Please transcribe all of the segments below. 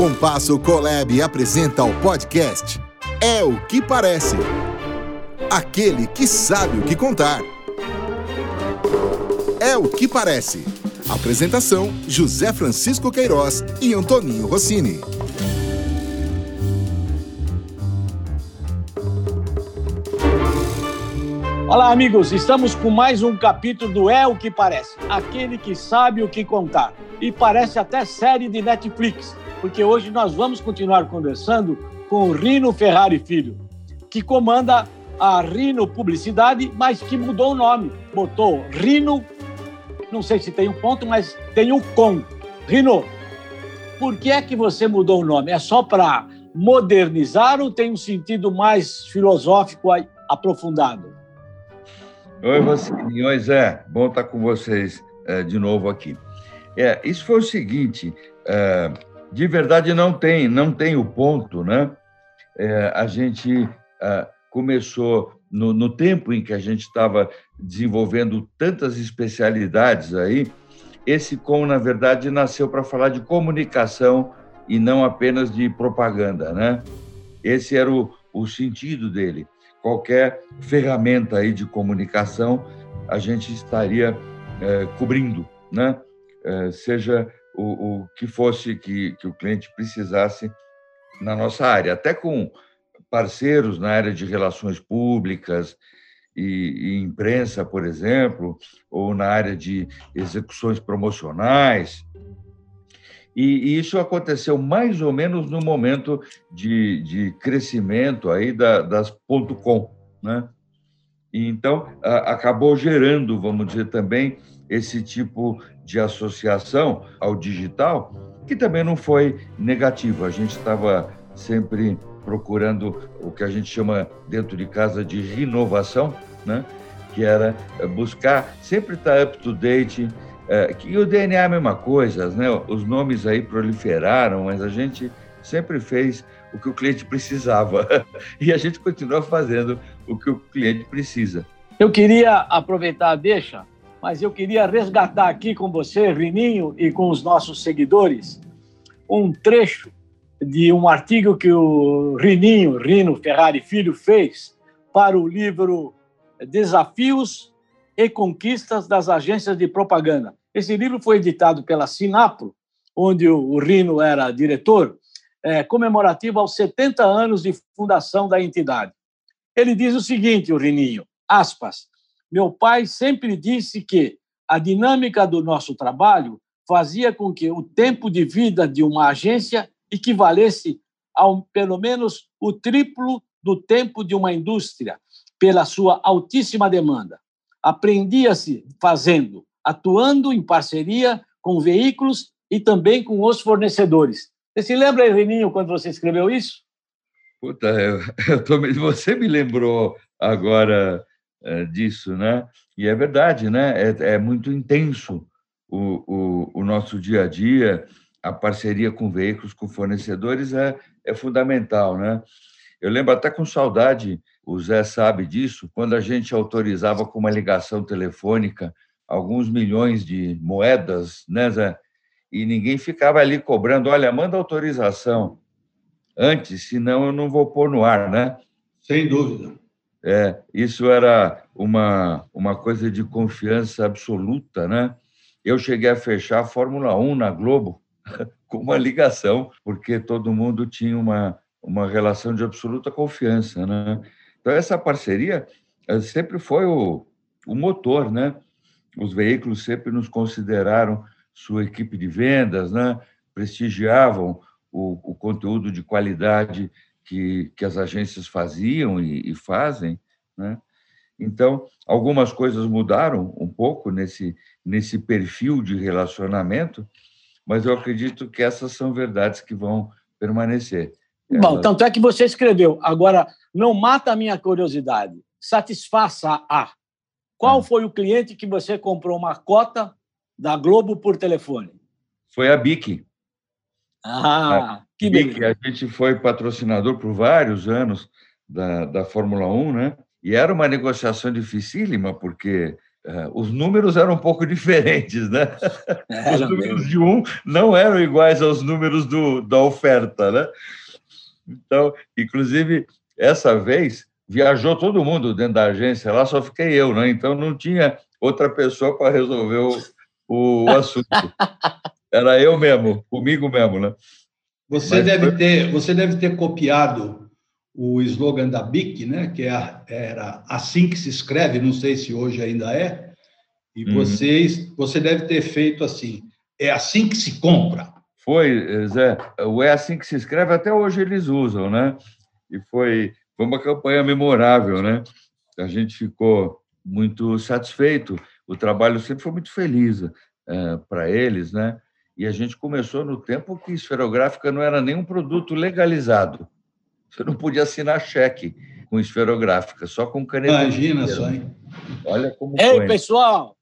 Compasso Colab apresenta o podcast É o que Parece. Aquele que sabe o que contar. É o que parece. Apresentação: José Francisco Queiroz e Antoninho Rossini. Olá, amigos. Estamos com mais um capítulo do É o que Parece aquele que sabe o que contar. E parece até série de Netflix, porque hoje nós vamos continuar conversando com o Rino Ferrari Filho, que comanda a Rino Publicidade, mas que mudou o nome. Botou Rino, não sei se tem um ponto, mas tem o com. Rino, por que é que você mudou o nome? É só para modernizar ou tem um sentido mais filosófico aprofundado? Oi, Rossini. Oi, Zé. Bom estar com vocês é, de novo aqui. É, isso foi o seguinte, é, de verdade não tem, não tem o ponto, né? É, a gente é, começou no, no, tempo em que a gente estava desenvolvendo tantas especialidades aí, esse com, na verdade, nasceu para falar de comunicação e não apenas de propaganda, né? Esse era o, o sentido dele qualquer ferramenta aí de comunicação a gente estaria é, cobrindo, né? É, seja o, o, que fosse que, que o cliente precisasse na nossa área, até com parceiros na área de relações públicas e, e imprensa, por exemplo, ou na área de execuções promocionais, e, isso aconteceu mais ou menos no momento de, de crescimento aí da, das .com, né? E então a, acabou gerando, vamos dizer também, esse tipo de associação ao digital, que também não foi negativo. A gente estava sempre procurando o que a gente chama dentro de casa de renovação, né? que era buscar sempre estar up to date, é, e o DNA é a mesma coisa, né? Os nomes aí proliferaram, mas a gente sempre fez o que o cliente precisava e a gente continua fazendo o que o cliente precisa. Eu queria aproveitar a deixa, mas eu queria resgatar aqui com você, Rininho, e com os nossos seguidores, um trecho de um artigo que o Rininho, Rino Ferrari Filho, fez para o livro Desafios e Conquistas das Agências de Propaganda. Esse livro foi editado pela Sinapro, onde o Rino era diretor, é, comemorativo aos 70 anos de fundação da entidade. Ele diz o seguinte, o Rininho, aspas, meu pai sempre disse que a dinâmica do nosso trabalho fazia com que o tempo de vida de uma agência equivalesse ao pelo menos o triplo do tempo de uma indústria, pela sua altíssima demanda. Aprendia-se fazendo, atuando em parceria com veículos e também com os fornecedores. Você se lembra, Reninho, quando você escreveu isso? Puta, eu, eu tô, você me lembrou agora é, disso, né? E é verdade, né? É, é muito intenso o, o, o, nosso dia a dia, a parceria com veículos, com fornecedores é, é fundamental, né? Eu lembro até com saudade, o Zé sabe disso, quando a gente autorizava com uma ligação telefônica alguns milhões de moedas, né, Zé? E ninguém ficava ali cobrando, olha, manda autorização antes, senão eu não vou pôr no ar, né? Sem dúvida. É, isso era uma, uma coisa de confiança absoluta, né? Eu cheguei a fechar a Fórmula 1 na Globo com uma ligação, porque todo mundo tinha uma, uma relação de absoluta confiança, né? Então, essa parceria eh, sempre foi o, o motor, né? Os veículos sempre nos consideraram sua equipe de vendas, né? prestigiavam o, o conteúdo de qualidade que, que as agências faziam e, e fazem. Né? Então, algumas coisas mudaram um pouco nesse, nesse perfil de relacionamento, mas eu acredito que essas são verdades que vão permanecer. Bom, tanto é que você escreveu. Agora, não mata a minha curiosidade, satisfaça a. Qual é. foi o cliente que você comprou uma cota da Globo por telefone? Foi a BIC. Ah, a que BIC, A gente foi patrocinador por vários anos da, da Fórmula 1, né? E era uma negociação dificílima, porque é, os números eram um pouco diferentes, né? Era os números mesmo. de um não eram iguais aos números do, da oferta, né? Então, inclusive, essa vez viajou todo mundo dentro da agência, lá só fiquei eu, né? Então não tinha outra pessoa para resolver o, o assunto. Era eu mesmo, comigo mesmo, né? Você Mas deve foi... ter, você deve ter copiado o slogan da BIC, né? Que é, era assim que se escreve, não sei se hoje ainda é. E uhum. vocês, você deve ter feito assim. É assim que se compra. Foi, Zé. O é assim que se escreve até hoje eles usam, né? E foi foi uma campanha memorável, né? A gente ficou muito satisfeito. O trabalho sempre foi muito feliz é, para eles, né? E a gente começou no tempo que esferográfica não era nenhum produto legalizado. Você não podia assinar cheque com esferográfica, só com caneta. Imagina só, hein? Olha como Ei, foi. pessoal!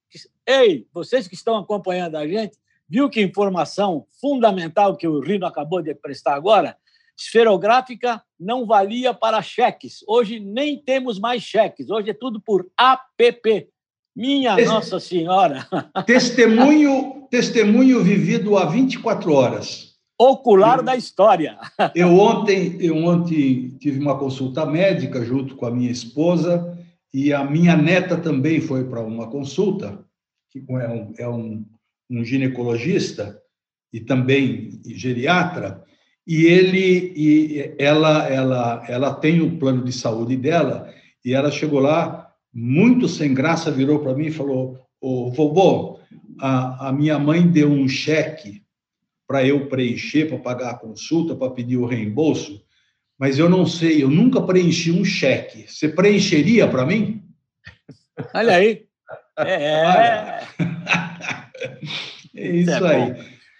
Ei, vocês que estão acompanhando a gente, viu que informação fundamental que o Rino acabou de prestar agora? Esferográfica não valia para cheques. Hoje nem temos mais cheques. Hoje é tudo por app. Minha Nossa Senhora! Testemunho, testemunho vivido há 24 horas. Ocular eu, da história. Eu ontem, eu ontem tive uma consulta médica junto com a minha esposa e a minha neta também foi para uma consulta, que é um, é um, um ginecologista e também geriatra, e ele e ela ela ela tem o plano de saúde dela e ela chegou lá muito sem graça virou para mim e falou o vovô a, a minha mãe deu um cheque para eu preencher para pagar a consulta para pedir o reembolso mas eu não sei eu nunca preenchi um cheque. Você preencheria para mim? Olha aí. É, é isso é aí.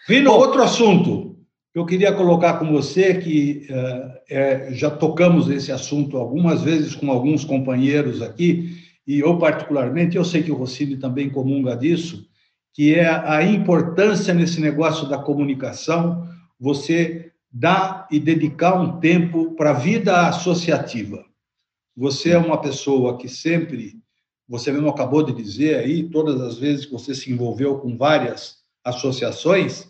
Vino, outro assunto eu queria colocar com você que é, já tocamos esse assunto algumas vezes com alguns companheiros aqui, e eu particularmente, eu sei que o Rossini também comunga disso, que é a importância nesse negócio da comunicação, você dar e dedicar um tempo para a vida associativa. Você é uma pessoa que sempre, você mesmo acabou de dizer aí, todas as vezes que você se envolveu com várias associações,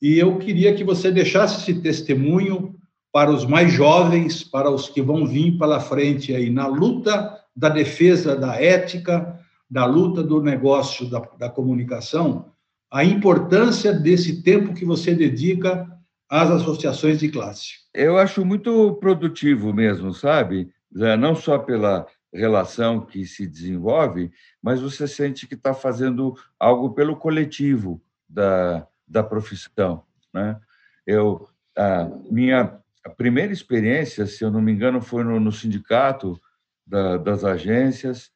e eu queria que você deixasse esse testemunho para os mais jovens, para os que vão vir pela frente aí na luta da defesa da ética, da luta do negócio da, da comunicação, a importância desse tempo que você dedica às associações de classe. Eu acho muito produtivo mesmo, sabe? Não só pela relação que se desenvolve, mas você sente que está fazendo algo pelo coletivo da, da profissão. Né? Eu, a minha primeira experiência, se eu não me engano, foi no, no sindicato da, das agências,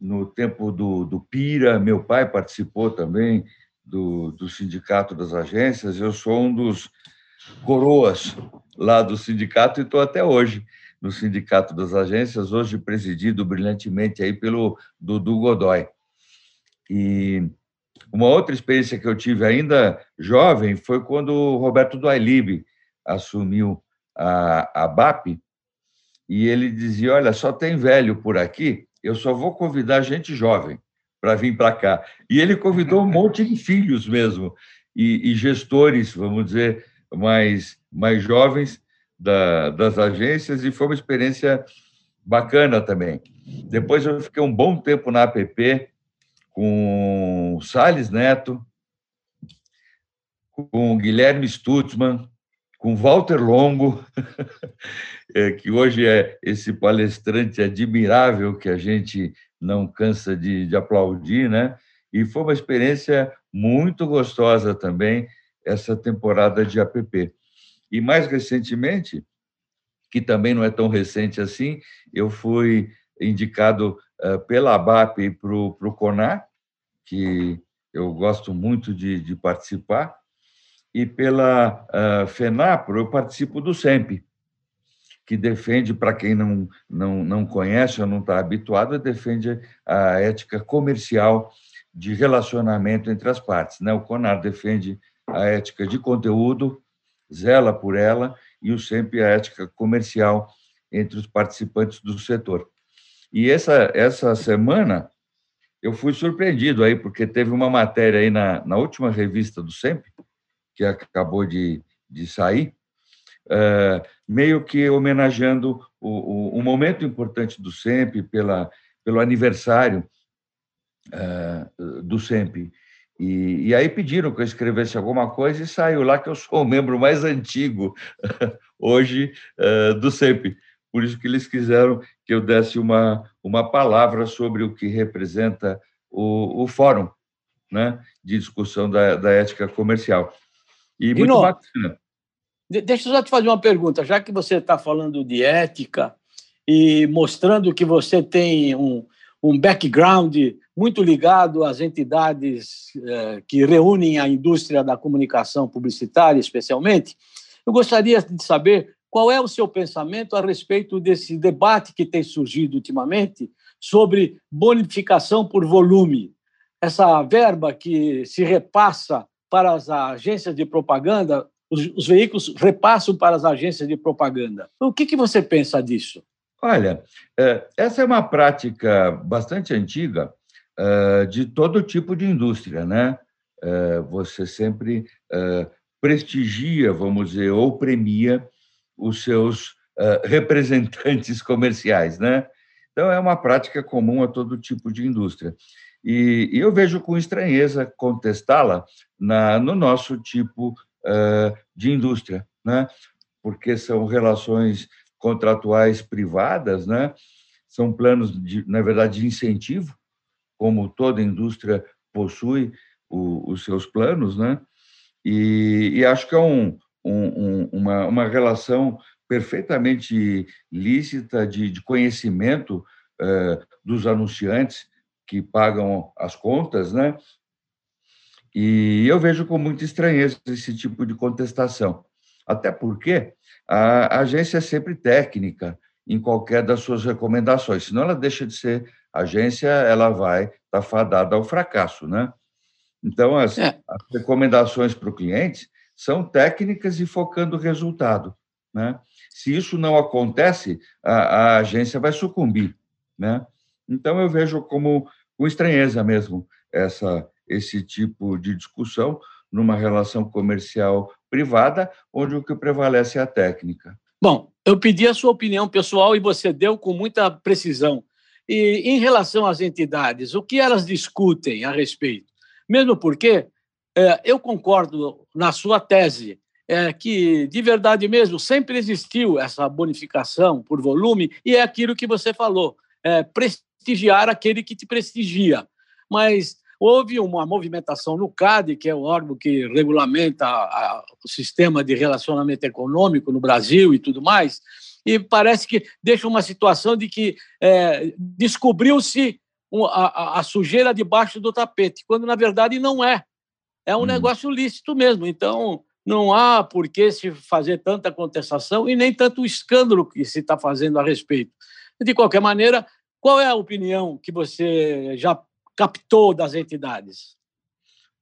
no tempo do, do Pira, meu pai participou também do, do sindicato das agências, eu sou um dos coroas lá do sindicato e estou até hoje no sindicato das agências, hoje presidido brilhantemente aí pelo Dudu Godoy. E uma outra experiência que eu tive ainda jovem foi quando o Roberto Duailib assumiu a, a BAP e ele dizia: Olha, só tem velho por aqui, eu só vou convidar gente jovem para vir para cá. E ele convidou um monte de filhos mesmo, e, e gestores, vamos dizer, mais, mais jovens da, das agências, e foi uma experiência bacana também. Depois eu fiquei um bom tempo na APP, com Salles Neto, com Guilherme Stutzman, com Walter Longo, é, que hoje é esse palestrante admirável que a gente não cansa de, de aplaudir, né? E foi uma experiência muito gostosa também essa temporada de APP. E mais recentemente, que também não é tão recente assim, eu fui indicado uh, pela ABAP para o CONAR, que eu gosto muito de, de participar, e pela uh, FENAPRO eu participo do SEMP, que defende, para quem não, não, não conhece ou não está habituado, defende a ética comercial de relacionamento entre as partes. Né? O CONAR defende a ética de conteúdo, zela por ela, e o SEMP a ética comercial entre os participantes do setor. E essa, essa semana eu fui surpreendido aí, porque teve uma matéria aí na, na última revista do SEMP, que acabou de, de sair, uh, meio que homenageando o, o, um momento importante do SEMP pela, pelo aniversário uh, do SEMP. E, e, aí pediram que eu escrevesse alguma coisa e saiu lá que eu sou o membro mais antigo hoje uh, do SEMP. Por isso que eles quiseram que eu desse uma, uma palavra sobre o que representa o, o fórum né, de discussão da, da ética comercial. E muito Rino, bacana. Deixa eu só te fazer uma pergunta. Já que você está falando de ética e mostrando que você tem um, um background muito ligado às entidades eh, que reúnem a indústria da comunicação publicitária, especialmente, eu gostaria de saber qual é o seu pensamento a respeito desse debate que tem surgido ultimamente sobre bonificação por volume. Essa verba que se repassa para as agências de propaganda, os, os veículos repassam para as agências de propaganda. O que, que você pensa disso? Olha, é, essa é uma prática bastante antiga é, de todo tipo de indústria, né? É, você sempre prestigia, vamos dizer, ou premia os seus representantes comerciais, né? Então, é uma prática comum a todo tipo de indústria. E, eu vejo com estranheza contestá-la no nosso tipo de indústria, né? porque são relações contratuais privadas, né? São planos, de, na verdade, de incentivo, como toda indústria possui o, os seus planos, né? E, e acho que é um, um, uma, uma relação perfeitamente lícita de, de conhecimento eh, dos anunciantes que pagam as contas, né? E eu vejo com muita estranheza esse tipo de contestação. Até porque a agência é sempre técnica em qualquer das suas recomendações, senão ela deixa de ser agência, ela vai estar tá fadada ao fracasso, né? Então, as, é. as recomendações para o cliente são técnicas e focando o resultado, né? Se isso não acontece, a, a agência vai sucumbir, né? Então, eu vejo como com estranheza mesmo essa, esse tipo de discussão numa relação comercial privada, onde o que prevalece é a técnica. Bom, eu pedi a sua opinião pessoal e você deu com muita precisão. E em relação às entidades, o que elas discutem a respeito? Mesmo porque é, eu concordo na sua tese é, que, de verdade mesmo, sempre existiu essa bonificação por volume e é aquilo que você falou, é, prestigiar aquele que te prestigia. Mas Houve uma movimentação no CAD, que é o órgão que regulamenta a, a, o sistema de relacionamento econômico no Brasil e tudo mais, e parece que deixa uma situação de que é, descobriu-se a, a, sujeira debaixo do tapete, quando na verdade não é. É um hum. negócio lícito mesmo. Então, não há por que se fazer tanta contestação e nem tanto escândalo que se está fazendo a respeito. De qualquer maneira, qual é a opinião que você já captou das entidades?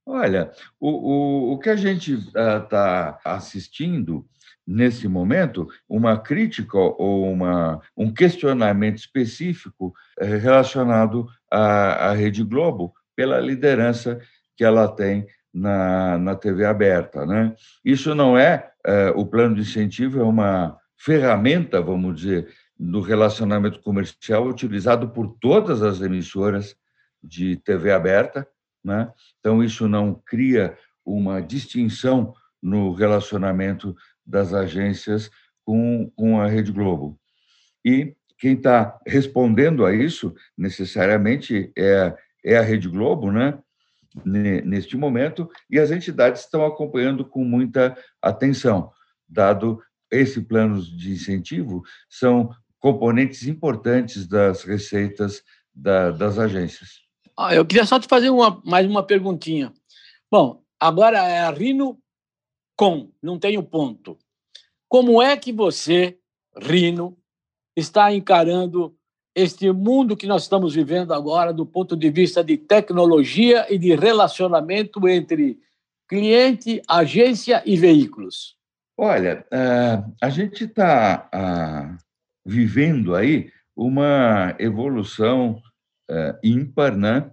Olha, o, o, o que a gente está uh, assistindo nesse momento, uma crítica ou uma, um questionamento específico uh, relacionado à, à Rede Globo pela liderança que ela tem na, na TV aberta. Né? Isso não é, uh, o plano de incentivo, é uma ferramenta, vamos dizer, do relacionamento comercial utilizado por todas as emissoras de TV aberta, né? Então isso não cria uma distinção no relacionamento das agências com, com a Rede Globo. E quem está respondendo a isso necessariamente é, é a Rede Globo, né? Neste momento, e as entidades estão acompanhando com muita atenção, dado esse plano de incentivo são componentes importantes das receitas da, das agências. Ah, eu queria só te fazer uma, mais uma perguntinha. Bom, agora é a Rino com, não tem o ponto. Como é que você, Rino, está encarando este mundo que nós estamos vivendo agora do ponto de vista de tecnologia e de relacionamento entre cliente, agência e veículos? Olha, eh, a gente está ah, vivendo aí uma evolução uh, ímpar, né?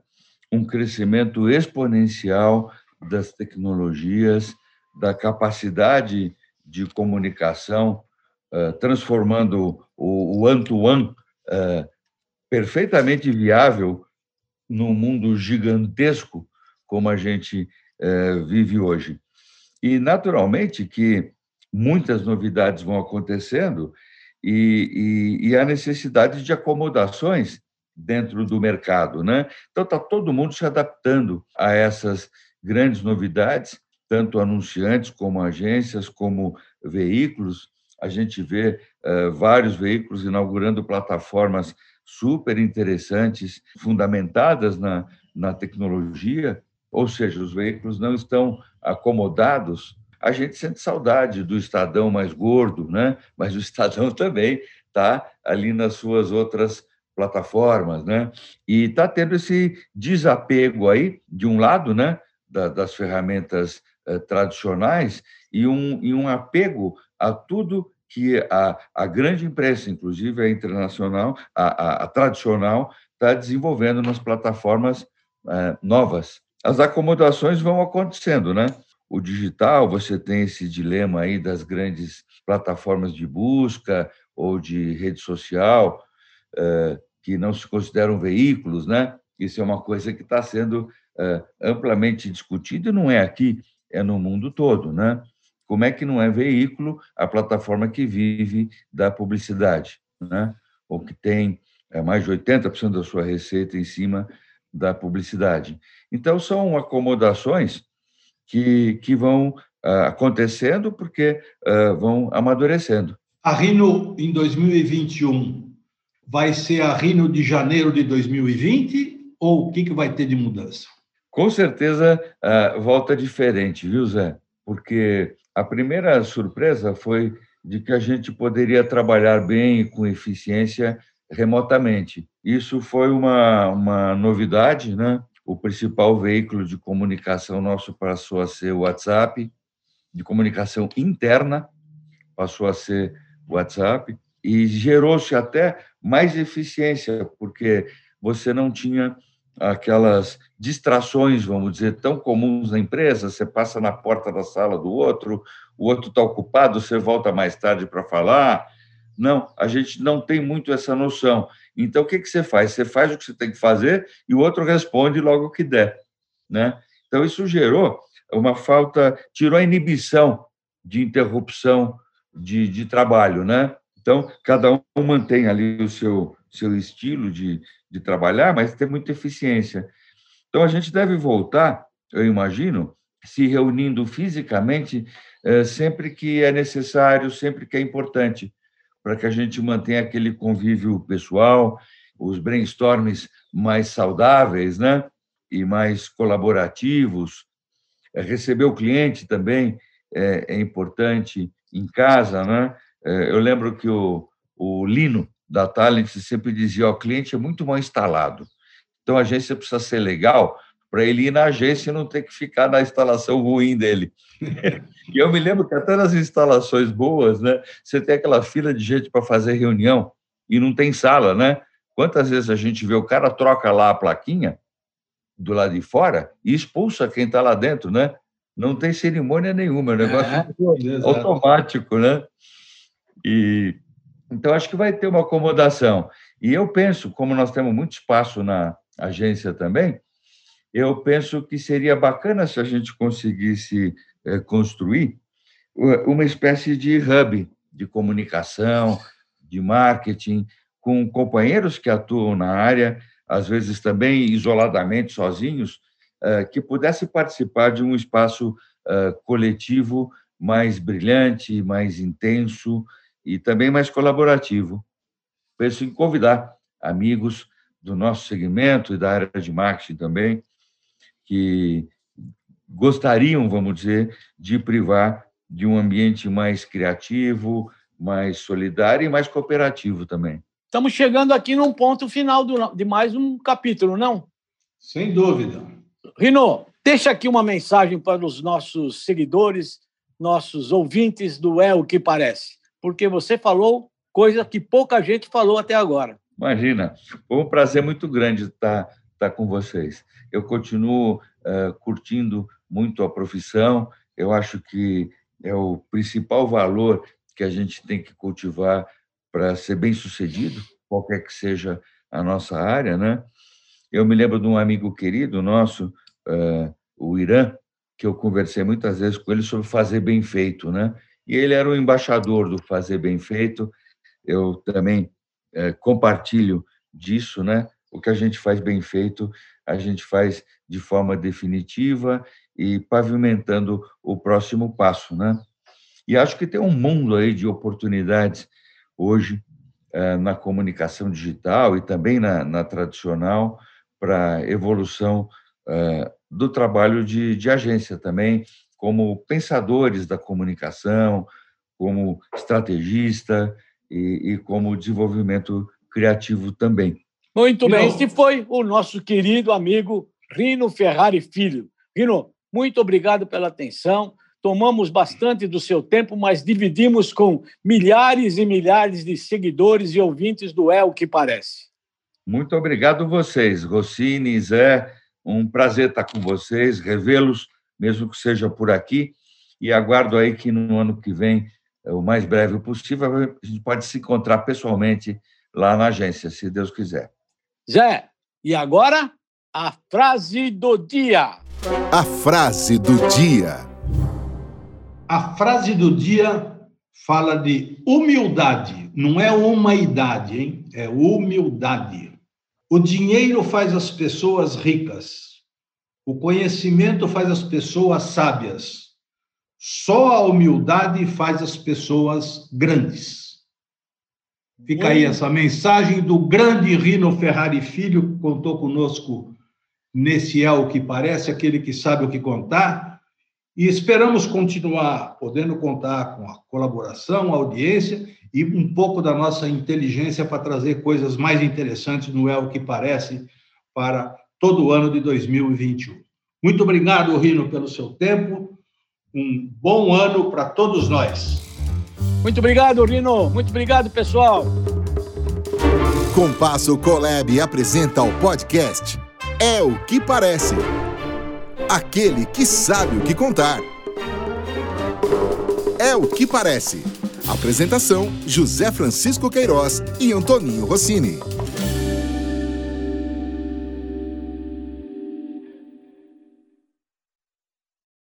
um crescimento exponencial das tecnologias, da capacidade de comunicação, uh, transformando o one-to-one uh, perfeitamente viável num mundo gigantesco como a gente uh, vive hoje. E, naturalmente, que muitas novidades vão acontecendo e, e, e há necessidade de acomodações dentro do mercado. Né? Então, está todo mundo se adaptando a essas grandes novidades, tanto anunciantes como agências, como veículos. A gente vê uh, vários veículos inaugurando plataformas super interessantes, fundamentadas na, na tecnologia, ou seja, os veículos não estão acomodados. A gente sente saudade do Estadão mais gordo, né? mas o Estadão também está ali nas suas outras plataformas, né? E está tendo esse desapego aí, de um lado, né, da, das ferramentas eh, tradicionais e um, e um apego a tudo que a, a grande imprensa, inclusive a internacional, a, a, a tradicional, está desenvolvendo nas plataformas eh, novas. As acomodações vão acontecendo, né? O digital, você tem esse dilema aí das grandes plataformas de busca ou de rede social, eh, que não se consideram veículos, né? Isso é uma coisa que está sendo eh, amplamente discutida, e não é aqui, é no mundo todo, né? Como é que não é veículo a plataforma que vive da publicidade, né? Ou que tem eh, mais de 80% da sua receita em cima da publicidade. Então, são acomodações que, que vão ah, acontecendo porque ah, vão amadurecendo. A Rino, em 2021, vai ser a Rino de janeiro de 2020 ou o que, que vai ter de mudança? Com certeza, uh, volta diferente, viu, Zé? Porque a primeira surpresa foi de que a gente poderia trabalhar bem e com eficiência remotamente. Isso foi uma, uma novidade, né? O principal veículo de comunicação nosso passou a ser o WhatsApp, de comunicação interna passou a ser o WhatsApp, e gerou-se até mais eficiência, porque você não tinha aquelas distrações, vamos dizer, tão comuns na empresa, você passa na porta da sala do outro, o outro está ocupado, você volta mais tarde para falar. Não, a gente não tem muito essa noção. Então, o que, que você faz? Você faz o que você tem que fazer e o outro responde logo que der. Né? Então, isso gerou uma falta, tirou a inibição de interrupção de, de trabalho. Né? Então, cada um mantém ali o seu, seu estilo de, de trabalhar, mas tem muita eficiência. Então, a gente deve voltar, eu imagino, se reunindo fisicamente eh, sempre que é necessário, sempre que é importante, para que a gente mantenha aquele convívio pessoal, os brainstorms mais saudáveis, né? E mais colaborativos. É, receber o cliente também é, é importante em casa, né? É, eu lembro que o, o Lino, da Talent, sempre dizia: o cliente é muito mal instalado. Então, a agência precisa ser legal para ele ir na agência e não ter que ficar na instalação ruim dele. e eu me lembro que até nas instalações boas, né, você tem aquela fila de gente para fazer reunião e não tem sala, né? Quantas vezes a gente vê o cara troca lá a plaquinha do lado de fora e expulsa quem está lá dentro, né? Não tem cerimônia nenhuma, é um negócio é, automático, né? E então acho que vai ter uma acomodação. E eu penso, como nós temos muito espaço na agência também, eu penso que seria bacana se a gente conseguisse é, construir uma espécie de hub de comunicação, de marketing, com companheiros que atuam na área, às vezes também isoladamente, sozinhos, é, que pudesse participar de um espaço é, coletivo mais brilhante, mais intenso, e também mais colaborativo. Penso em convidar amigos do nosso segmento e da área de marketing também, que gostariam, vamos dizer, de privar de um ambiente mais criativo, mais solidário e mais cooperativo também. Estamos chegando aqui num ponto final do, de mais um capítulo, não? Sem dúvida. Rino, deixa aqui uma mensagem para os nossos seguidores, nossos ouvintes do É o que Parece porque você falou coisa que pouca gente falou até agora. Imagina, foi um prazer muito grande estar, estar estar com vocês. Eu continuo uh, curtindo muito a profissão, eu acho que é o principal valor que a gente tem que cultivar para ser bem sucedido, qualquer que seja a nossa área, né? Eu me lembro de um amigo querido nosso, uh, o Irã, que eu conversei muitas vezes com ele sobre fazer bem feito, né? E ele era o embaixador do fazer bem feito. Eu também uh, compartilho disso, né? O que a gente faz bem feito, a gente faz de forma definitiva e pavimentando o próximo passo, né? E acho que tem um mundo aí de oportunidades hoje uh, na comunicação digital e também na, na tradicional para evolução uh, do trabalho de, de agência também, como pensadores da comunicação, como estrategista e, e como desenvolvimento criativo também. Muito bem, este foi o nosso querido amigo Rino Ferrari Filho. Rino, muito obrigado pela atenção. Tomamos bastante do seu tempo, mas dividimos com milhares e milhares de seguidores e ouvintes do É o que Parece. Muito obrigado vocês, Rossini, Zé, um prazer estar com vocês, revê-los, mesmo que seja por aqui, e aguardo aí que no ano que vem, é, o mais breve possível, a gente pode se encontrar pessoalmente lá na agência, se Deus quiser. Zé, e agora a frase do dia. A frase do dia. A frase do dia fala de humildade, não é uma idade, hein? É humildade. O dinheiro faz as pessoas ricas. O conhecimento faz as pessoas sábias. Só a humildade faz as pessoas grandes. Fica aí essa mensagem do grande Rino Ferrari Filho, que contou conosco nesse É o que Parece, aquele que sabe o que contar. E esperamos continuar podendo contar com a colaboração, a audiência e um pouco da nossa inteligência para trazer coisas mais interessantes no É o que Parece para todo o ano de 2021. Muito obrigado, Rino, pelo seu tempo. Um bom ano para todos nós. Muito obrigado, Rino. Muito obrigado, pessoal. Compasso Colab apresenta o podcast É o que Parece. Aquele que sabe o que contar. É o que parece. Apresentação: José Francisco Queiroz e Antoninho Rossini.